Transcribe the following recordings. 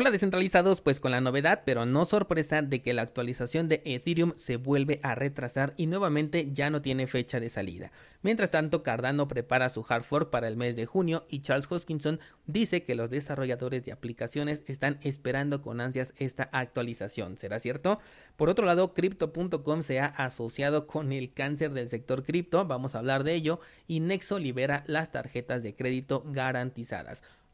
Hola descentralizados, pues con la novedad, pero no sorpresa, de que la actualización de Ethereum se vuelve a retrasar y nuevamente ya no tiene fecha de salida. Mientras tanto, Cardano prepara su hard fork para el mes de junio y Charles Hoskinson dice que los desarrolladores de aplicaciones están esperando con ansias esta actualización. ¿Será cierto? Por otro lado, Crypto.com se ha asociado con el cáncer del sector cripto, vamos a hablar de ello, y Nexo libera las tarjetas de crédito garantizadas.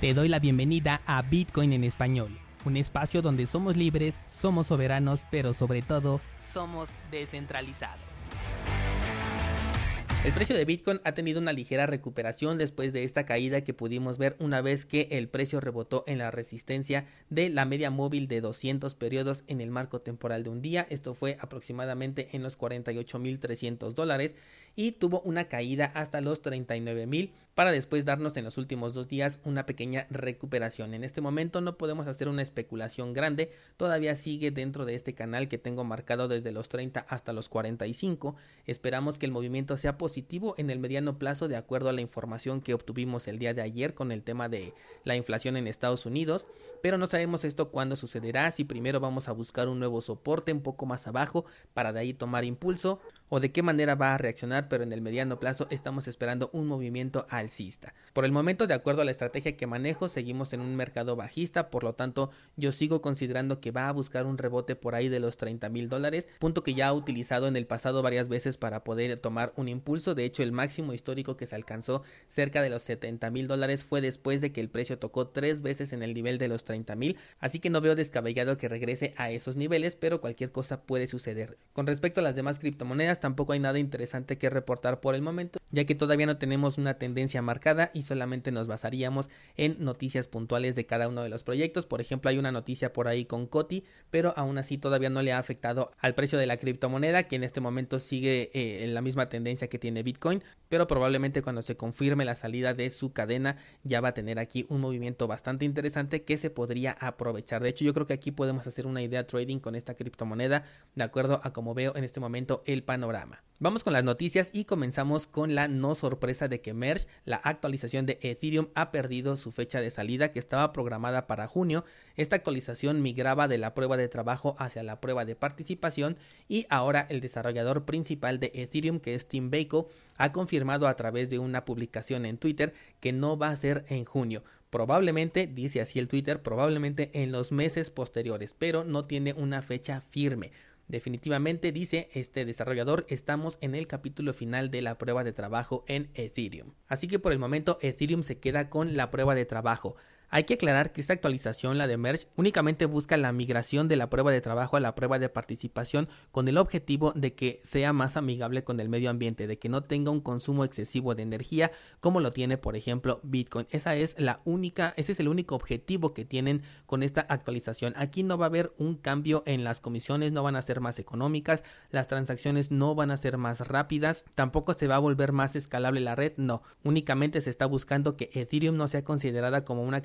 Te doy la bienvenida a Bitcoin en español, un espacio donde somos libres, somos soberanos, pero sobre todo somos descentralizados. El precio de Bitcoin ha tenido una ligera recuperación después de esta caída que pudimos ver una vez que el precio rebotó en la resistencia de la media móvil de 200 periodos en el marco temporal de un día. Esto fue aproximadamente en los 48.300 dólares y tuvo una caída hasta los 39.000 para después darnos en los últimos dos días una pequeña recuperación. En este momento no podemos hacer una especulación grande, todavía sigue dentro de este canal que tengo marcado desde los 30 hasta los 45. Esperamos que el movimiento sea positivo en el mediano plazo de acuerdo a la información que obtuvimos el día de ayer con el tema de la inflación en Estados Unidos, pero no sabemos esto cuándo sucederá, si primero vamos a buscar un nuevo soporte un poco más abajo para de ahí tomar impulso o de qué manera va a reaccionar, pero en el mediano plazo estamos esperando un movimiento Por el momento, de acuerdo a la estrategia que manejo, seguimos en un mercado bajista, por lo tanto, yo sigo considerando que va a buscar un rebote por ahí de los 30 mil dólares, punto que ya ha utilizado en el pasado varias veces para poder tomar un impulso. De hecho, el máximo histórico que se alcanzó cerca de los 70 mil dólares fue después de que el precio tocó tres veces en el nivel de los 30 mil, así que no veo descabellado que regrese a esos niveles, pero cualquier cosa puede suceder. Con respecto a las demás criptomonedas, tampoco hay nada interesante que reportar por el momento, ya que todavía no tenemos una tendencia marcada y solamente nos basaríamos en noticias puntuales de cada uno de los proyectos. Por ejemplo, hay una noticia por ahí con Coti, pero aún así todavía no le ha afectado al precio de la criptomoneda, que en este momento sigue eh, en la misma tendencia que tiene Bitcoin, pero probablemente cuando se confirme la salida de su cadena ya va a tener aquí un movimiento bastante interesante que se podría aprovechar. De hecho, yo creo que aquí podemos hacer una idea trading con esta criptomoneda de acuerdo a como veo en este momento el panorama Vamos con las noticias y comenzamos con la no sorpresa de que Merge, la actualización de Ethereum, ha perdido su fecha de salida que estaba programada para junio. Esta actualización migraba de la prueba de trabajo hacia la prueba de participación y ahora el desarrollador principal de Ethereum, que es Tim Bako, ha confirmado a través de una publicación en Twitter que no va a ser en junio. Probablemente, dice así el Twitter, probablemente en los meses posteriores, pero no tiene una fecha firme. Definitivamente, dice este desarrollador, estamos en el capítulo final de la prueba de trabajo en Ethereum. Así que por el momento Ethereum se queda con la prueba de trabajo. Hay que aclarar que esta actualización, la de Merge, únicamente busca la migración de la prueba de trabajo a la prueba de participación con el objetivo de que sea más amigable con el medio ambiente, de que no tenga un consumo excesivo de energía como lo tiene por ejemplo Bitcoin. Esa es la única, ese es el único objetivo que tienen con esta actualización. Aquí no va a haber un cambio en las comisiones, no van a ser más económicas, las transacciones no van a ser más rápidas, tampoco se va a volver más escalable la red, no, únicamente se está buscando que Ethereum no sea considerada como una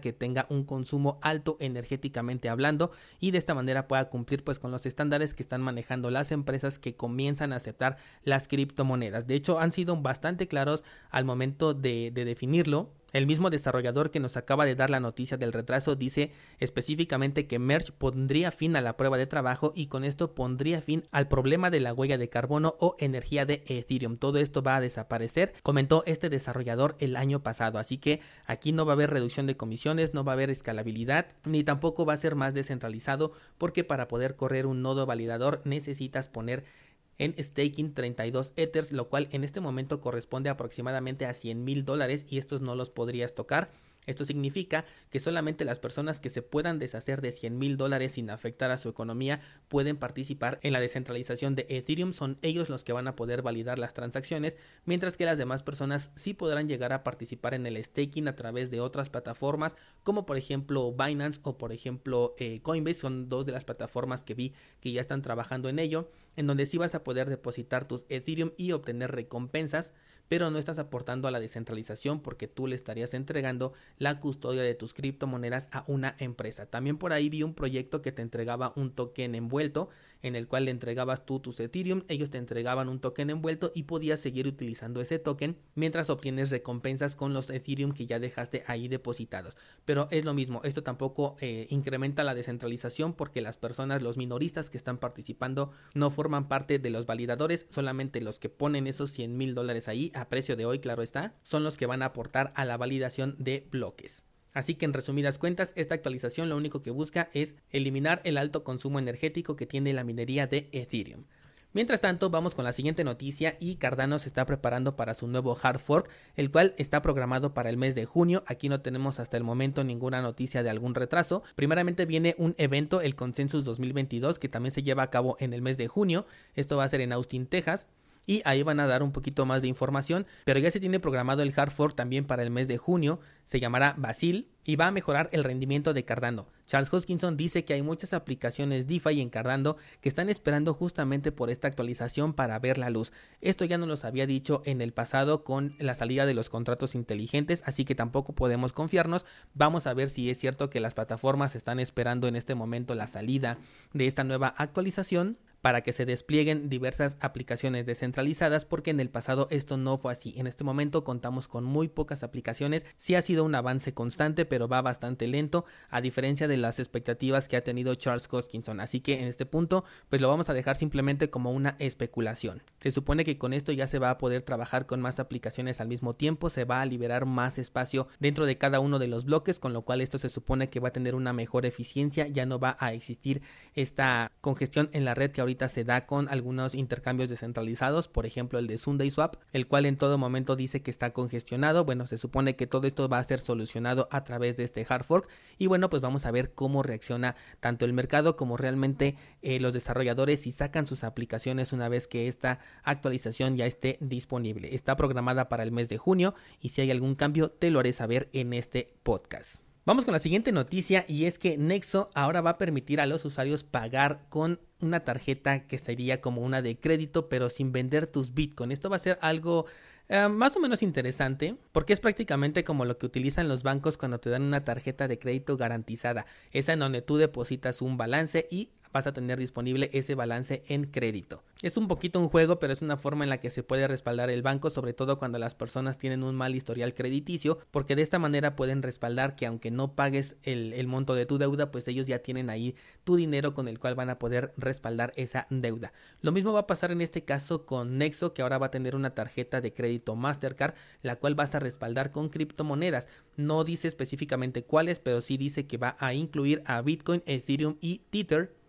que tenga un consumo alto energéticamente hablando y de esta manera pueda cumplir pues con los estándares que están manejando las empresas que comienzan a aceptar las criptomonedas. De hecho han sido bastante claros al momento de, de definirlo el mismo desarrollador que nos acaba de dar la noticia del retraso dice específicamente que Merge pondría fin a la prueba de trabajo y con esto pondría fin al problema de la huella de carbono o energía de Ethereum. Todo esto va a desaparecer, comentó este desarrollador el año pasado. Así que aquí no va a haber reducción de comisiones, no va a haber escalabilidad, ni tampoco va a ser más descentralizado porque para poder correr un nodo validador necesitas poner en staking 32 Ethers, lo cual en este momento corresponde aproximadamente a 100 mil dólares y estos no los podrías tocar Esto significa que solamente las personas que se puedan deshacer de 100 mil dólares sin afectar a su economía pueden participar en la descentralización de Ethereum. Son ellos los que van a poder validar las transacciones, mientras que las demás personas sí podrán llegar a participar en el staking a través de otras plataformas, como por ejemplo Binance o por ejemplo eh, Coinbase. Son dos de las plataformas que vi que ya están trabajando en ello, en donde sí vas a poder depositar tus Ethereum y obtener recompensas pero no estás aportando a la descentralización porque tú le estarías entregando la custodia de tus criptomonedas a una empresa. También por ahí vi un proyecto que te entregaba un token envuelto en el cual le entregabas tú tus Ethereum, ellos te entregaban un token envuelto y podías seguir utilizando ese token mientras obtienes recompensas con los Ethereum que ya dejaste ahí depositados. Pero es lo mismo, esto tampoco eh, incrementa la descentralización porque las personas, los minoristas que están participando no forman parte de los validadores, solamente los que ponen esos 100 mil dólares ahí a precio de hoy, claro está, son los que van a aportar a la validación de bloques. Así que en resumidas cuentas, esta actualización lo único que busca es eliminar el alto consumo energético que tiene la minería de Ethereum. Mientras tanto, vamos con la siguiente noticia y Cardano se está preparando para su nuevo hard fork, el cual está programado para el mes de junio. Aquí no tenemos hasta el momento ninguna noticia de algún retraso. Primeramente viene un evento, el Consensus 2022, que también se lleva a cabo en el mes de junio. Esto va a ser en Austin, Texas y ahí van a dar un poquito más de información, pero ya se tiene programado el hard fork también para el mes de junio, se llamará Basil y va a mejorar el rendimiento de Cardano. Charles Hoskinson dice que hay muchas aplicaciones DeFi en Cardano que están esperando justamente por esta actualización para ver la luz. Esto ya nos lo había dicho en el pasado con la salida de los contratos inteligentes, así que tampoco podemos confiarnos. Vamos a ver si es cierto que las plataformas están esperando en este momento la salida de esta nueva actualización para que se desplieguen diversas aplicaciones descentralizadas porque en el pasado esto no fue así. En este momento contamos con muy pocas aplicaciones, sí ha sido un avance constante pero va bastante lento a diferencia de las expectativas que ha tenido Charles Hoskinson. Así que en este punto pues lo vamos a dejar simplemente como una especulación. Se supone que con esto ya se va a poder trabajar con más aplicaciones al mismo tiempo, se va a liberar más espacio dentro de cada uno de los bloques con lo cual esto se supone que va a tener una mejor eficiencia, ya no va a existir esta congestión en la red que ahorita se da con algunos intercambios descentralizados, por ejemplo el de Sunday Swap, el cual en todo momento dice que está congestionado. Bueno, se supone que todo esto va a ser solucionado a través de este hard fork y bueno, pues vamos a ver cómo reacciona tanto el mercado como realmente eh, los desarrolladores y sacan sus aplicaciones una vez que esta actualización ya esté disponible. Está programada para el mes de junio y si hay algún cambio te lo haré saber en este podcast. Vamos con la siguiente noticia y es que Nexo ahora va a permitir a los usuarios pagar con una tarjeta que sería como una de crédito pero sin vender tus Bitcoin. Esto va a ser algo eh, más o menos interesante porque es prácticamente como lo que utilizan los bancos cuando te dan una tarjeta de crédito garantizada, esa en donde tú depositas un balance y vas a tener disponible ese balance en crédito. Es un poquito un juego, pero es una forma en la que se puede respaldar el banco, sobre todo cuando las personas tienen un mal historial crediticio, porque de esta manera pueden respaldar que aunque no pagues el, monto de tu deuda, pues ellos ya tienen ahí tu dinero con el cual van a poder respaldar esa deuda. Lo mismo va a pasar en este caso con Nexo, que ahora va a tener una tarjeta de crédito Mastercard, la cual vas a respaldar con criptomonedas. No dice específicamente cuáles, pero sí dice que va a incluir a Bitcoin, Ethereum y Tether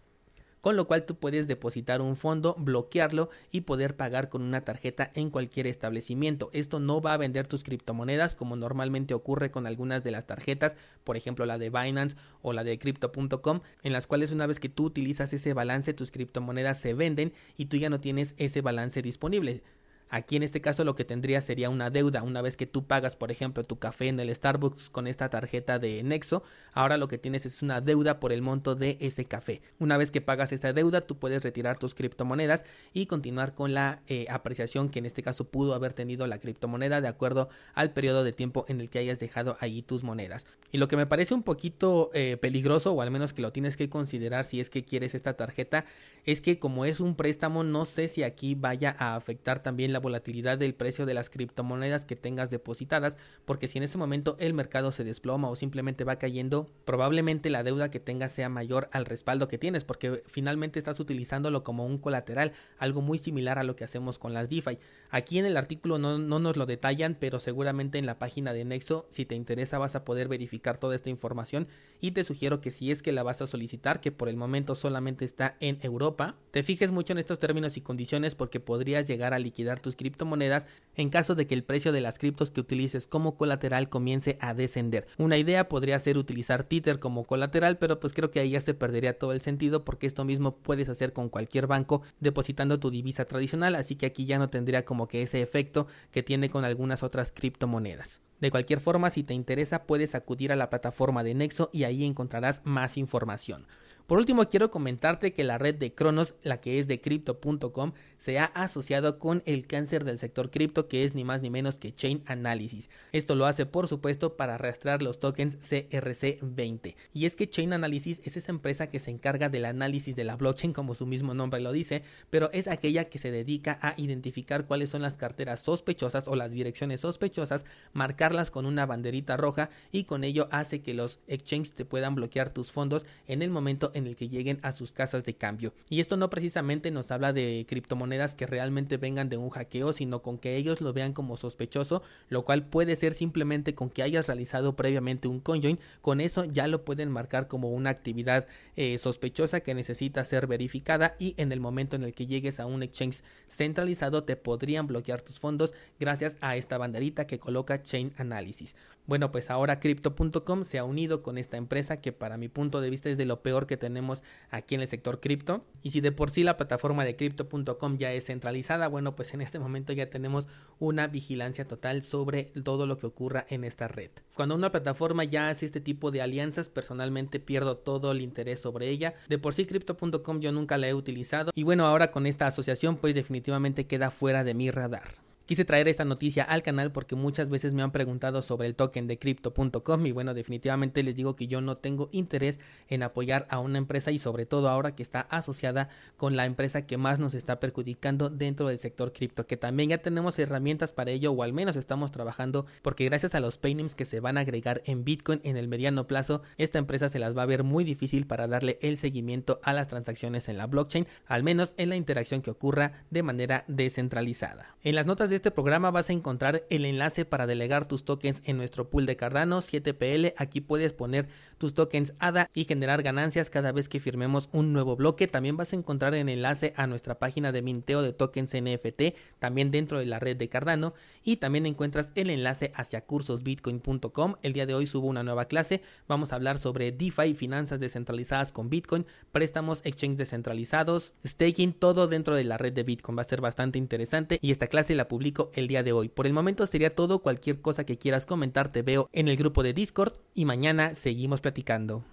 con lo cual tú puedes depositar un fondo, bloquearlo y poder pagar con una tarjeta en cualquier establecimiento. Esto no va a vender tus criptomonedas como normalmente ocurre con algunas de las tarjetas, por ejemplo la de Binance o la de crypto.com, en las cuales una vez que tú utilizas ese balance tus criptomonedas se venden y tú ya no tienes ese balance disponible. Aquí en este caso lo que tendría sería una deuda. Una vez que tú pagas, por ejemplo, tu café en el Starbucks con esta tarjeta de Nexo, ahora lo que tienes es una deuda por el monto de ese café. Una vez que pagas esta deuda, tú puedes retirar tus criptomonedas y continuar con la eh, apreciación que en este caso pudo haber tenido la criptomoneda de acuerdo al periodo de tiempo en el que hayas dejado ahí tus monedas. Y lo que me parece un poquito eh, peligroso, o al menos que lo tienes que considerar si es que quieres esta tarjeta, es que como es un préstamo, no sé si aquí vaya a afectar también la volatilidad del precio de las criptomonedas que tengas depositadas, porque si en ese momento el mercado se desploma o simplemente va cayendo, probablemente la deuda que tengas sea mayor al respaldo que tienes, porque finalmente estás utilizándolo como un colateral, algo muy similar a lo que hacemos con las DeFi. Aquí en el artículo no, no nos lo detallan, pero seguramente en la página de Nexo, si te interesa, vas a poder verificar toda esta información y te sugiero que si es que la vas a solicitar, que por el momento solamente está en Europa, te fijes mucho en estos términos y condiciones porque podrías llegar a liquidar tus criptomonedas en caso de que el precio de las criptos que utilices como colateral comience a descender. Una idea podría ser utilizar Tether como colateral, pero pues creo que ahí ya se perdería todo el sentido porque esto mismo puedes hacer con cualquier banco depositando tu divisa tradicional, así que aquí ya no tendría como que ese efecto que tiene con algunas otras criptomonedas. De cualquier forma, si te interesa, puedes acudir a la plataforma de Nexo y ahí encontrarás más información. Por último, quiero comentarte que la red de Cronos, la que es de crypto.com, se ha asociado con el cáncer del sector cripto, que es ni más ni menos que Chain Analysis. Esto lo hace, por supuesto, para rastrear los tokens CRC20. Y es que Chain Analysis es esa empresa que se encarga del análisis de la blockchain, como su mismo nombre lo dice, pero es aquella que se dedica a identificar cuáles son las carteras sospechosas o las direcciones sospechosas, marcarlas con una banderita roja y con ello hace que los exchanges te puedan bloquear tus fondos en el momento en el que lleguen a sus casas de cambio. Y esto no precisamente nos habla de criptomonedas que realmente vengan de un hackeo, sino con que ellos lo vean como sospechoso, lo cual puede ser simplemente con que hayas realizado previamente un conjoin, con eso ya lo pueden marcar como una actividad eh, sospechosa que necesita ser verificada y en el momento en el que llegues a un exchange centralizado te podrían bloquear tus fondos gracias a esta banderita que coloca Chain Analysis. Bueno, pues ahora crypto.com se ha unido con esta empresa que para mi punto de vista es de lo peor que tenemos aquí en el sector cripto. Y si de por sí la plataforma de crypto.com ya es centralizada, bueno, pues en este momento ya tenemos una vigilancia total sobre todo lo que ocurra en esta red. Cuando una plataforma ya hace este tipo de alianzas, personalmente pierdo todo el interés sobre ella. De por sí crypto.com yo nunca la he utilizado y bueno, ahora con esta asociación pues definitivamente queda fuera de mi radar. Quise traer esta noticia al canal porque muchas veces me han preguntado sobre el token de crypto.com y bueno, definitivamente les digo que yo no tengo interés en apoyar a una empresa y sobre todo ahora que está asociada con la empresa que más nos está perjudicando dentro del sector cripto, que también ya tenemos herramientas para ello o al menos estamos trabajando porque gracias a los payments que se van a agregar en Bitcoin en el mediano plazo, esta empresa se las va a ver muy difícil para darle el seguimiento a las transacciones en la blockchain, al menos en la interacción que ocurra de manera descentralizada. En las notas de este programa vas a encontrar el enlace para delegar tus tokens en nuestro pool de Cardano 7PL. Aquí puedes poner tus tokens ADA y generar ganancias cada vez que firmemos un nuevo bloque. También vas a encontrar el enlace a nuestra página de minteo de tokens NFT, también dentro de la red de Cardano. Y también encuentras el enlace hacia cursosbitcoin.com. El día de hoy subo una nueva clase. Vamos a hablar sobre DeFi, finanzas descentralizadas con Bitcoin, préstamos, exchange descentralizados, staking, todo dentro de la red de Bitcoin. Va a ser bastante interesante y esta clase la publico el día de hoy. Por el momento sería todo. Cualquier cosa que quieras comentar te veo en el grupo de Discord y mañana seguimos platicando.